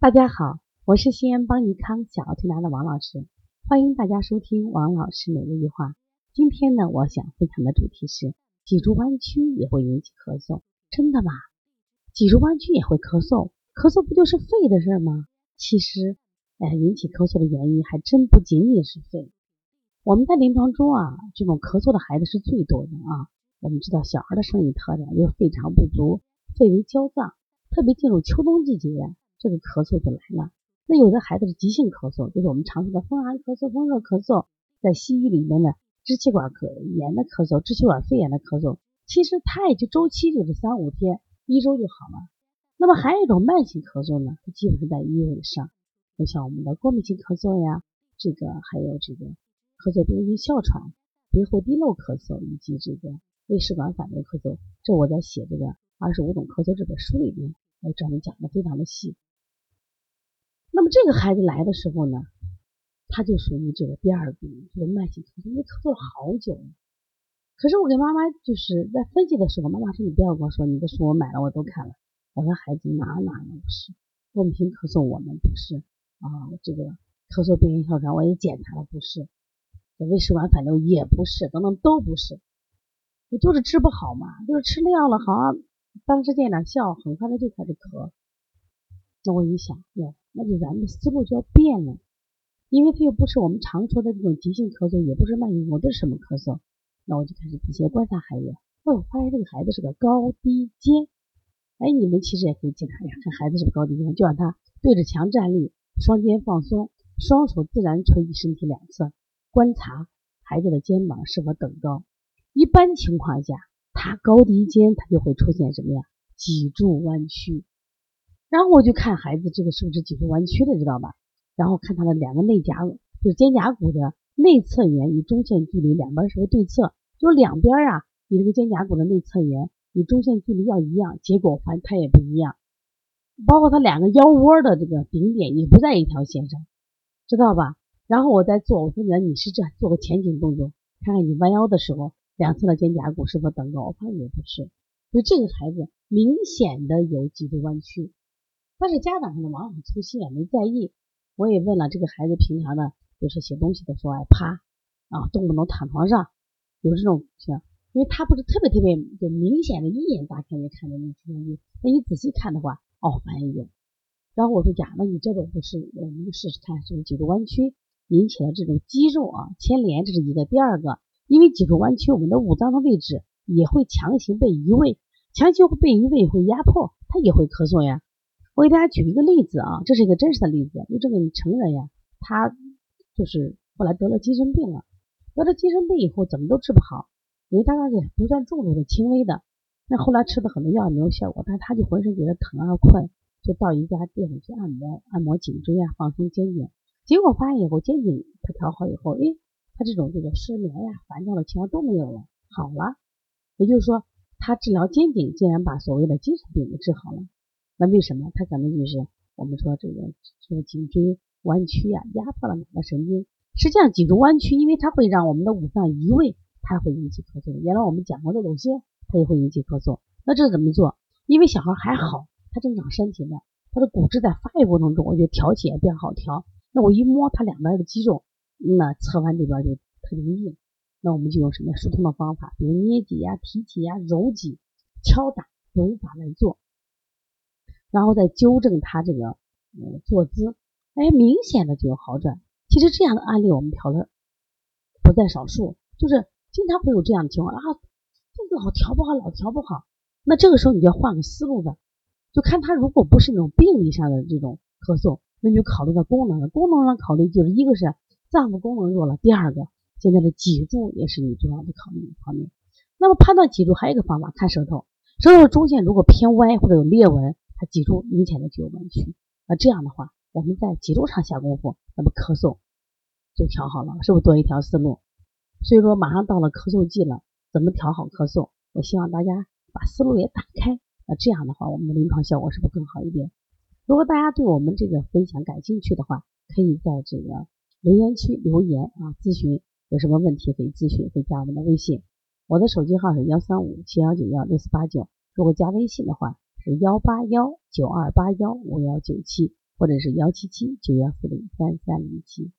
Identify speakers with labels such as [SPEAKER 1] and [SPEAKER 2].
[SPEAKER 1] 大家好，我是西安邦尼康小儿推拿的王老师，欢迎大家收听王老师每日一话。今天呢，我想分享的主题是脊柱弯曲也会引起咳嗽，真的吗？脊柱弯曲也会咳嗽，咳嗽不就是肺的事吗？其实，哎，引起咳嗽的原因还真不仅仅是肺。我们在临床中啊，这种咳嗽的孩子是最多的啊。我们知道小孩的生理特点，就是肺肠不足，肺为焦脏，特别进入秋冬季节。这个咳嗽就来了。那有的孩子是急性咳嗽，就是我们常说的风寒咳嗽、风热咳嗽，在西医里面呢，支气管咳炎的咳嗽、支气管肺炎的咳嗽，其实它也就周期就是三五天，一周就好了。那么还有一种慢性咳嗽呢，它基本是在一月以上，就像我们的过敏性咳嗽呀，这个还有这个咳嗽边性哮喘、鼻后滴漏咳嗽以及这个胃食管反流咳嗽，这我在写这个二十五种咳嗽这本书里面，我专门讲的非常的细。那么这个孩子来的时候呢，他就属于这个第二种，这个慢性咳嗽，因为咳嗽了好久了。可是我给妈妈就是在分析的时候，妈妈说你不要跟我说，你的书我买了，我都看了。我说孩子哪哪都不是，过敏性咳嗽我们不是啊，这个咳嗽病因哮喘我也检查了不是，胃食管反流也不是，等等都不是，我就是治不好嘛，就是吃那药了，好像当时见点效，很快的就开始咳。那我一想，哟，那就咱们的思路就要变了，因为它又不是我们常说的这种急性咳嗽，也不是慢性咳嗽，这是什么咳嗽？那我就开始仔细观察孩子，哦，我发现这个孩子是个高低肩。哎，你们其实也可以检查一下，看孩子是不是高低肩，就让他对着墙站立，双肩放松，双手自然垂于身体两侧，观察孩子的肩膀是否等高。一般情况下，他高低肩，他就会出现什么呀？脊柱弯曲。然后我就看孩子这个是不是脊柱弯曲的，知道吧？然后看他的两个内夹，就是肩胛骨的内侧缘与中线距离两边是不是对侧？就两边啊，你这个肩胛骨的内侧缘与中线距离要一样。结果发现它也不一样，包括他两个腰窝的这个顶点也不在一条线上，知道吧？然后我再做，我说你你是这做个前倾动作，看看你弯腰的时候两侧的肩胛骨是否等高。我发现也不是，所以这个孩子明显的有脊柱弯曲。但是家长可能往往粗心也没在意。我也问了这个孩子，平常的就是写东西的时候爱趴啊，动不动躺床上，有这种像，因为他不是特别特别就明显的，一眼大看就看见那脊柱那你仔细看的话，哦，反正有。然后我说呀，那你这个不是，我们就试试看是不是脊柱弯曲引起了这种肌肉啊牵连，这是一个。第二个，因为脊柱弯曲，我们的五脏的位置也会强行被移位，强行被移位会压迫，他也会咳嗽呀。我给大家举一个例子啊，这是一个真实的例子。就这个成人呀，他就是后来得了精神病了，得了精神病以后怎么都治不好，因为大概是不算重度的，轻微的。那后来吃的很多药也没有效果，但他就浑身觉得疼啊困，就到一家店里去按摩，按摩颈椎啊，放松肩颈。结果发现以后肩颈他调好以后，哎，他这种这个失眠呀、烦躁的情况都没有了，好了。也就是说，他治疗肩颈竟然把所谓的精神病给治好了。那为什么？他可能就是我们说这个这个颈椎弯曲呀，压迫了哪个神经？实际上，脊柱弯曲，因为它会让我们的五脏移位，它会引起咳嗽。原来我们讲过的东西，它也会引起咳嗽。那这怎么做？因为小孩还好，他正长身体呢，他的骨质在发育过程中，我觉得调起来比较好调。那我一摸他两边的肌肉，那侧弯这边就特别硬。那我们就用什么疏通的方法，比如捏脊呀、提起呀、揉脊、敲打滚法来做。然后再纠正他这个嗯坐姿，哎，明显的就有好转。其实这样的案例我们调的不在少数，就是经常会有这样的情况啊，这个老调不好，老调不好。那这个时候你就要换个思路吧，就看他如果不是那种病理上的这种咳嗽，那你就考虑到功能的。功能上考虑就是一个是脏腑功能弱了，第二个现在的脊柱也是你重要的考虑方面。那么判断脊柱还有一个方法，看舌头，舌头中线如果偏歪或者有裂纹。它脊柱明显的就有弯曲，那这样的话，我们在脊柱上下功夫，那么咳嗽就调好了，是不是多一条思路？所以说马上到了咳嗽季了，怎么调好咳嗽？我希望大家把思路也打开，那这样的话，我们的临床效果是不是更好一点？如果大家对我们这个分享感兴趣的话，可以在这个留言区留言啊，咨询有什么问题可以咨询，可以加我们的微信，我的手机号是幺三五七幺九幺六四八九，如果加微信的话。是幺八幺九二八幺五幺九七，或者是幺七七九幺四零三三零七。